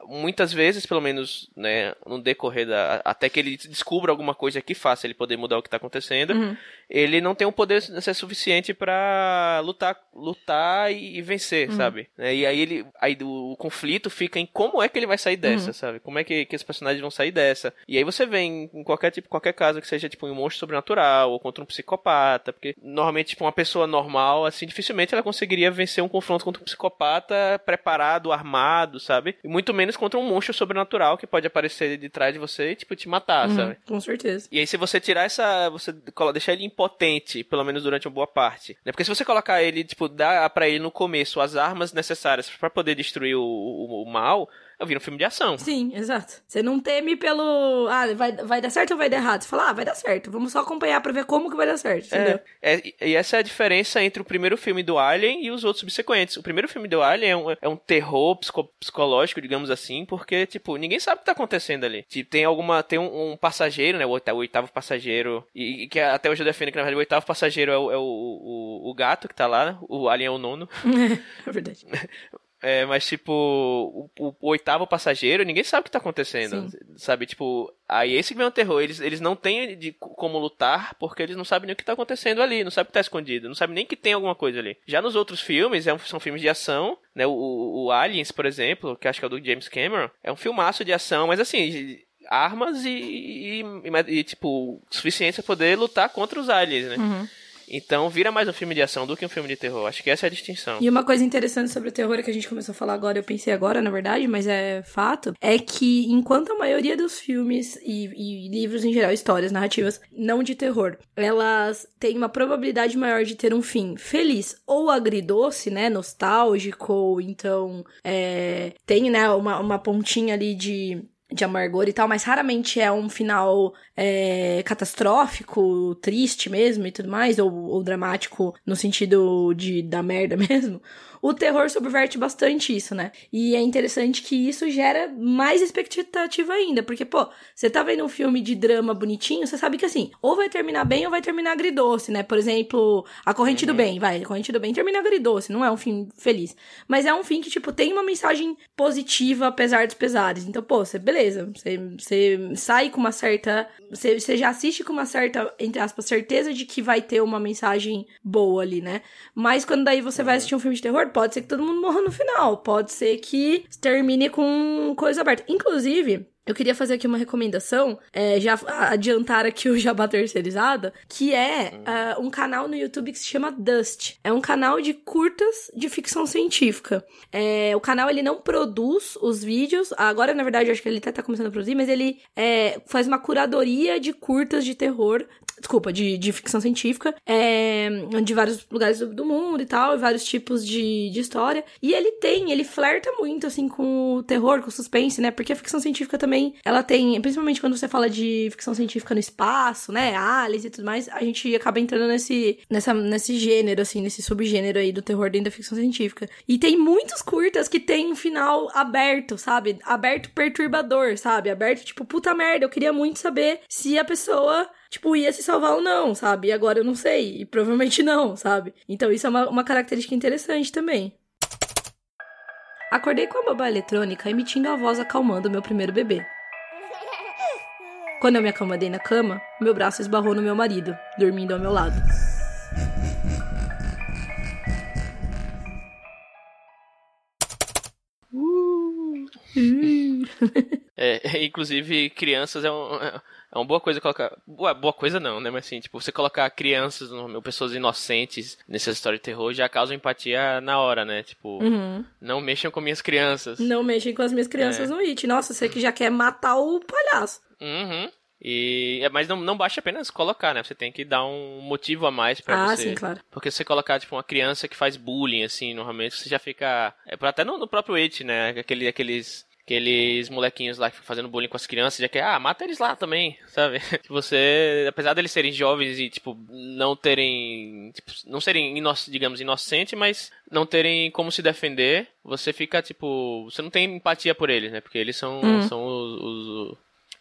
muitas vezes, pelo menos, né, no decorrer da até que ele descubra alguma coisa que faça ele poder mudar o que está acontecendo uhum. ele não tem um poder suficiente para lutar, lutar e, vencer, uhum. sabe? É, e aí ele, aí o, o, conflito fica em como é que ele vai sair dessa, uhum. sabe? Como é que, que os personagens vão sair dessa? E aí você vê em, em, qualquer tipo, qualquer caso que seja tipo um monstro sobrenatural ou contra um psicopata, porque normalmente tipo uma pessoa normal assim dificilmente ela conseguiria vencer um confronto contra um psicopata preparado, armado, sabe? E muito menos contra um monstro sobrenatural que pode aparecer de trás de você e tipo te matar, uhum, sabe? Com certeza. E aí se você tirar essa, você deixar ele impotente, pelo menos durante uma boa parte. Né? Porque se você colocar ele, tipo, dar para ele no começo as armas necessárias para poder destruir o, o, o mal, eu vi um filme de ação. Sim, exato. Você não teme pelo. Ah, vai, vai dar certo ou vai dar errado? Você fala, ah, vai dar certo. Vamos só acompanhar pra ver como que vai dar certo, entendeu? É, é, e essa é a diferença entre o primeiro filme do Alien e os outros subsequentes. O primeiro filme do Alien é um, é um terror psico, psicológico, digamos assim, porque, tipo, ninguém sabe o que tá acontecendo ali. Tipo, tem alguma. Tem um, um passageiro, né? O oitavo, o oitavo passageiro. E, e, que até hoje eu defendo que, na verdade, o oitavo passageiro é o, é o, o, o gato que tá lá, o Alien é o nono. [LAUGHS] é verdade. [LAUGHS] É, mas, tipo, o, o, o, oitavo passageiro, ninguém sabe o que tá acontecendo. Sim. Sabe, tipo, aí esse que vem o terror. Eles, eles não têm de como lutar porque eles não sabem nem o que tá acontecendo ali, não sabem o que tá escondido, não sabem nem que tem alguma coisa ali. Já nos outros filmes, é um, são filmes de ação, né? O, o, Aliens, por exemplo, que acho que é o do James Cameron, é um filmaço de ação, mas assim, armas e, e, e, e tipo, suficiente pra poder lutar contra os aliens, né? Uhum. Então vira mais um filme de ação do que um filme de terror. Acho que essa é a distinção. E uma coisa interessante sobre o terror que a gente começou a falar agora, eu pensei agora, na verdade, mas é fato, é que enquanto a maioria dos filmes e, e livros em geral, histórias, narrativas, não de terror, elas têm uma probabilidade maior de ter um fim feliz ou agridoce, né, nostálgico, ou então é, tem, né, uma, uma pontinha ali de de amargor e tal, mas raramente é um final é, catastrófico, triste mesmo e tudo mais, ou, ou dramático no sentido de da merda [LAUGHS] mesmo o terror subverte bastante isso, né? E é interessante que isso gera mais expectativa ainda, porque, pô, você tá vendo um filme de drama bonitinho, você sabe que assim, ou vai terminar bem ou vai terminar agridoce, né? Por exemplo, A Corrente uhum. do Bem, vai, A Corrente do Bem termina agridoce, não é um fim feliz. Mas é um fim que, tipo, tem uma mensagem positiva, apesar dos pesares. Então, pô, você, beleza, você, você sai com uma certa. Você, você já assiste com uma certa, entre aspas, certeza de que vai ter uma mensagem boa ali, né? Mas quando daí você uhum. vai assistir um filme de terror, pode ser que todo mundo morra no final, pode ser que termine com coisa aberta. Inclusive, eu queria fazer aqui uma recomendação, é, já adiantar aqui o [LAUGHS] Jabá Terceirizada, que é uh, um canal no YouTube que se chama Dust. É um canal de curtas de ficção científica. É, o canal, ele não produz os vídeos, agora, na verdade, acho que ele até tá começando a produzir, mas ele é, faz uma curadoria de curtas de terror, desculpa, de, de ficção científica, é, de vários lugares do, do mundo e tal, e vários tipos de, de história. E ele tem, ele flerta muito, assim, com o terror, com o suspense, né? Porque a ficção científica também, ela tem, principalmente quando você fala de ficção científica no espaço, né? Aliens e tudo mais, a gente acaba entrando nesse, nessa, nesse gênero, assim, nesse subgênero aí do terror dentro da ficção científica. E tem muitos curtas que tem um final aberto, sabe? Aberto perturbador, sabe? Aberto, tipo, puta merda, eu queria muito saber se a pessoa tipo, ia se salvar ou não, sabe? E agora eu não sei. E provavelmente [LAUGHS] não, sabe? Então isso é uma, uma característica interessante também. Acordei com a babá eletrônica emitindo a voz acalmando meu primeiro bebê. Quando eu me acomodei na cama, meu braço esbarrou no meu marido, dormindo ao meu lado. é, [LAUGHS] [LAUGHS] [LAUGHS] inclusive, crianças é um, é uma boa coisa colocar. Boa, boa coisa não, né? Mas assim, tipo, você colocar crianças, pessoas inocentes nessa história de terror já causa empatia na hora, né? Tipo, uhum. não mexam com minhas crianças. Não mexem com as minhas crianças é. no It. Nossa, você que já quer matar o palhaço. Uhum. E, é, mas não, não basta apenas colocar, né? Você tem que dar um motivo a mais para ah, você. Sim, claro. Porque se você colocar, tipo, uma criança que faz bullying, assim, normalmente você já fica. É, até no, no próprio It, né? Aquele, aqueles aqueles molequinhos lá que fazendo bullying com as crianças, já que, ah, mata eles lá também, [LAUGHS] sabe? você, apesar deles serem jovens e, tipo, não terem, tipo, não serem, inoc digamos, inocentes, mas não terem como se defender, você fica, tipo, você não tem empatia por eles, né? Porque eles são, uhum. são os, os,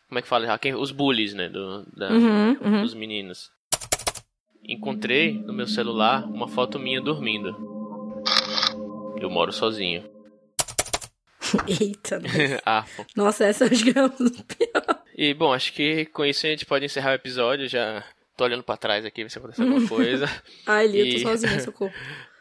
como é que fala? Os bullies, né? Do, da, uhum, uhum. Dos meninos. Encontrei no meu celular uma foto minha dormindo. Eu moro sozinho. [LAUGHS] Eita. [LAUGHS] ah, Nossa, essa acho que é pior. E, bom, acho que com isso a gente pode encerrar o episódio. Já tô olhando pra trás aqui, ver se aconteceu alguma [LAUGHS] coisa. Ai, Li, e... eu tô sozinha, socorro.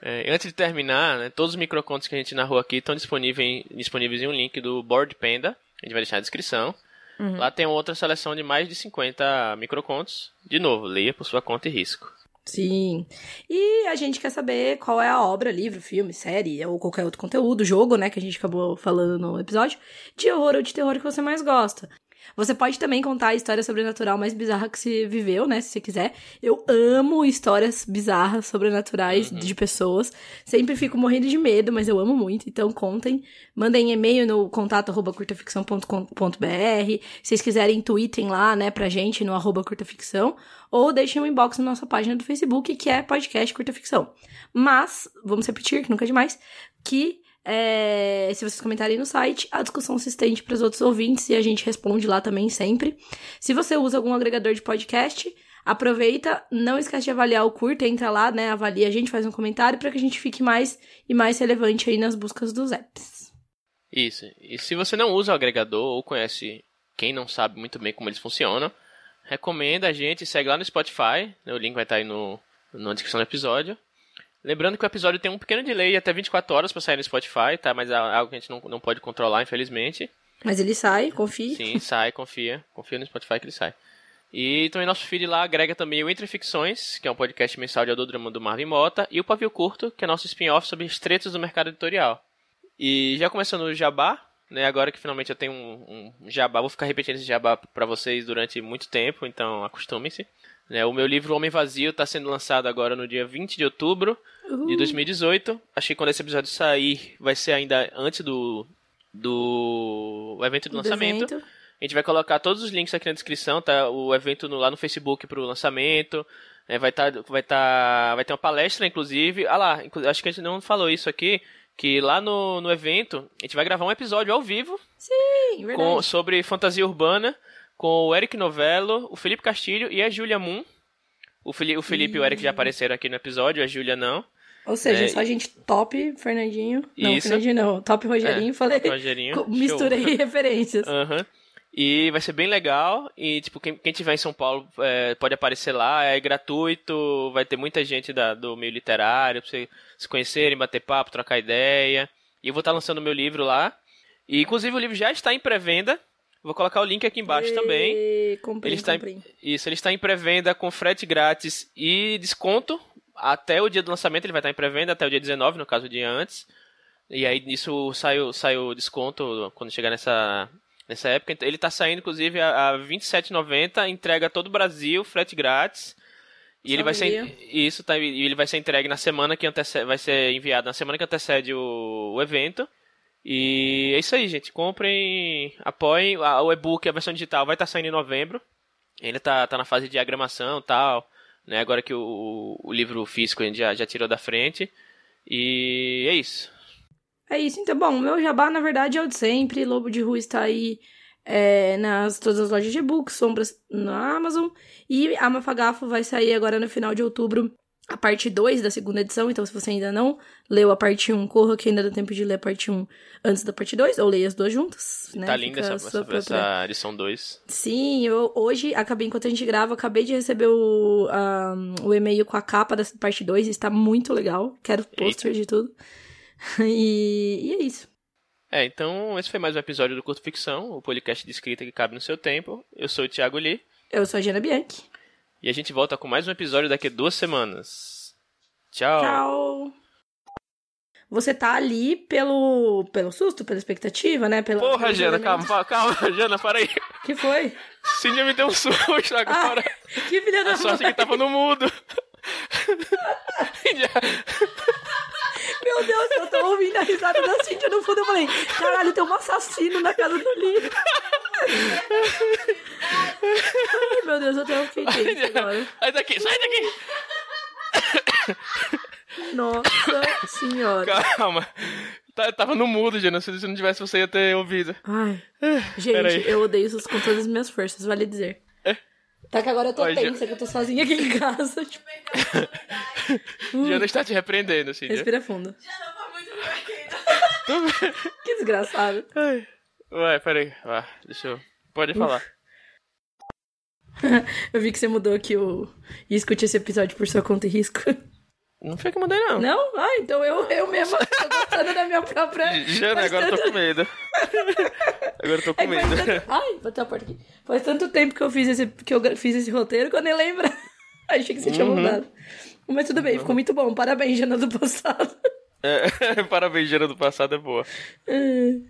É, antes de terminar, né, todos os microcontos que a gente narrou aqui estão disponíveis, disponíveis em um link do Board Panda. A gente vai deixar na descrição. Uhum. Lá tem outra seleção de mais de 50 microcontos. De novo, leia por sua conta e risco. Sim. E a gente quer saber qual é a obra, livro, filme, série ou qualquer outro conteúdo, jogo, né, que a gente acabou falando no episódio, de horror ou de terror que você mais gosta. Você pode também contar a história sobrenatural mais bizarra que você viveu, né? Se você quiser. Eu amo histórias bizarras, sobrenaturais Uhum. de pessoas. Sempre fico morrendo de medo, mas eu amo muito. Então contem. Mandem e-mail no contato arroba curtaficção.com.br. Se vocês quiserem, tweetem lá, né, pra gente no arroba curtaficção. Ou deixem um inbox na nossa página do Facebook, que é podcast Curta Ficção. Mas, vamos repetir, que nunca é demais, que é, se vocês comentarem no site, a discussão se estende para os outros ouvintes e a gente responde lá também sempre. Se você usa algum agregador de podcast, aproveita, não esquece de avaliar o curta, entra lá, né, avalia a gente, faz um comentário para que a gente fique mais e mais relevante aí nas buscas dos apps. Isso. E se você não usa o agregador ou conhece quem não sabe muito bem como eles funcionam, recomenda a gente, segue lá no Spotify, né, o link vai estar aí no, na descrição do episódio. Lembrando que o episódio tem um pequeno delay até 24 horas para sair no Spotify, tá? Mas é algo que a gente não, não pode controlar, infelizmente. Mas ele sai, confie. Sim, sai, confia. Confia no Spotify que ele sai. E também nosso feed lá agrega também o Entre Ficções, que é um podcast mensal de audiodrama do Marvin Mota, e o Pavio Curto, que é nosso spin-off sobre os do mercado editorial. E já começando o jabá, né, agora que finalmente eu tenho um, um jabá, vou ficar repetindo esse jabá para vocês durante muito tempo, então acostumem-se. Né, o meu livro Homem Vazio está sendo lançado agora no dia 20 de outubro de 2018. Acho que quando esse episódio sair, vai ser ainda antes do, do evento do Do lançamento. evento. A gente vai colocar todos os links aqui na descrição, tá? O evento no- lá no Facebook pro lançamento. É, vai, tá, vai, tá, vai ter uma palestra, inclusive. Ah lá, acho que a gente não falou isso aqui. Que lá no, no evento, a gente vai gravar um episódio ao vivo Sim, com, sobre fantasia urbana com o Eric Novello, o Felipe Castilho e a Julia Moon. O, Fili o Felipe e o Eric já apareceram aqui no episódio, a Julia não. Ou seja, É, só gente top, Fernandinho. Não, Isso. Fernandinho não. Top Rogerinho, É, falei. top Rogerinho, [LAUGHS] co- show. Misturei [LAUGHS] referências. Aham. E vai ser bem legal. E, tipo, quem, quem tiver em São Paulo é, pode aparecer lá. É gratuito. Vai ter muita gente da- do meio literário pra vocês se conhecerem, bater papo, trocar ideia. E eu vou estar lançando o meu livro lá. E, inclusive, o livro já está em pré-venda. Vou colocar o link aqui embaixo também. E... Comprei, Ele está, comprei. em, isso, ele está em pré-venda com frete grátis e desconto. Até o dia do lançamento ele vai estar em pré-venda, até o dia 19, no caso, o dia antes. E aí nisso sai, o- sai o desconto quando chegar nessa, nessa época. Então, Ele está saindo, inclusive, a, a R$ 27,90, entrega a todo o Brasil, frete grátis. E ele vai ser isso tá, e ele vai ser entregue na semana que antecede, vai ser enviado na semana que antecede o, o evento. E é isso aí, gente. Comprem, apoiem. O e-book, a versão digital, vai estar saindo em novembro. Ainda tá, tá na fase de diagramação e tal. Né? Agora que o, o livro físico a gente já, já tirou da frente. E é isso. É isso, então, bom, meu jabá, na verdade, é o de sempre. Lobo de Rua está aí é, nas todas as lojas de e-books, Sombras na Amazon. E a Mafagafo vai sair agora no final de outubro, a parte 2 da segunda edição. Então, se você ainda não leu a parte 1, corra que ainda dá tempo de ler a parte 1 antes da parte 2, ou leia as duas juntas. Né? tá linda essa, essa, própria- essa edição 2. Sim, eu hoje, acabei, enquanto a gente grava, acabei de receber o, ah, o e-mail com a capa dessa parte 2, está muito legal. Quero pôster de tudo. [LAUGHS] E, e é isso. É, então esse foi mais um episódio do Curto Ficção, o podcast de escrita que cabe no seu tempo. Eu sou o Thiago Lee. Eu sou a Jana Bianchi. E a gente volta com mais um episódio daqui a duas semanas. Tchau. Tchau. Você tá ali pelo, pelo susto, pela expectativa, né? Pela, Porra, Jana, calma, calma, [LAUGHS] Jana, para aí. que foi? Cíndia me deu um susto agora. Que filha da a sorte é mãe. que tava no mudo. [LAUGHS] Meu Deus, eu tô ouvindo a risada da Cintia no fundo. Eu falei, caralho, tem um assassino na casa do Lee. Ai, meu Deus, eu tenho fiquei tensa agora. Sai daqui, sai daqui. Nossa senhora. Calma. Tá- Tava no mudo, Jana. Se se não tivesse, você ia ter ouvido. Ai. Peraí. Gente, eu odeio isso com todas as minhas forças, vale dizer. Tá que agora eu tô Oi, tensa, que eu tô sozinha aqui em casa. [LAUGHS] Tipo, Jana está te repreendendo, Cíndia. respira fundo. Tô vendo. Que desgraçado. Ai. Ué, peraí. Vá, deixa eu... Pode falar. [LAUGHS] Eu vi que você mudou aqui o. E escute esse episódio por sua conta e risco. Não foi que mudei, não. Não? Ah, então eu, eu mesma [LAUGHS] tô gostando da minha própria. Jana, Faz agora eu tô tanto- com medo. Agora eu tô com É que faz medo. tanto... Ai, botei a porta aqui. Faz tanto tempo que eu fiz esse, que eu fiz esse roteiro que eu nem lembro. [LAUGHS] Achei que você tinha Uhum. mudado. Mas tudo bem, ficou muito bom. Parabéns, Jana do passado. É, parabéns, Jana do passado é boa. Ai.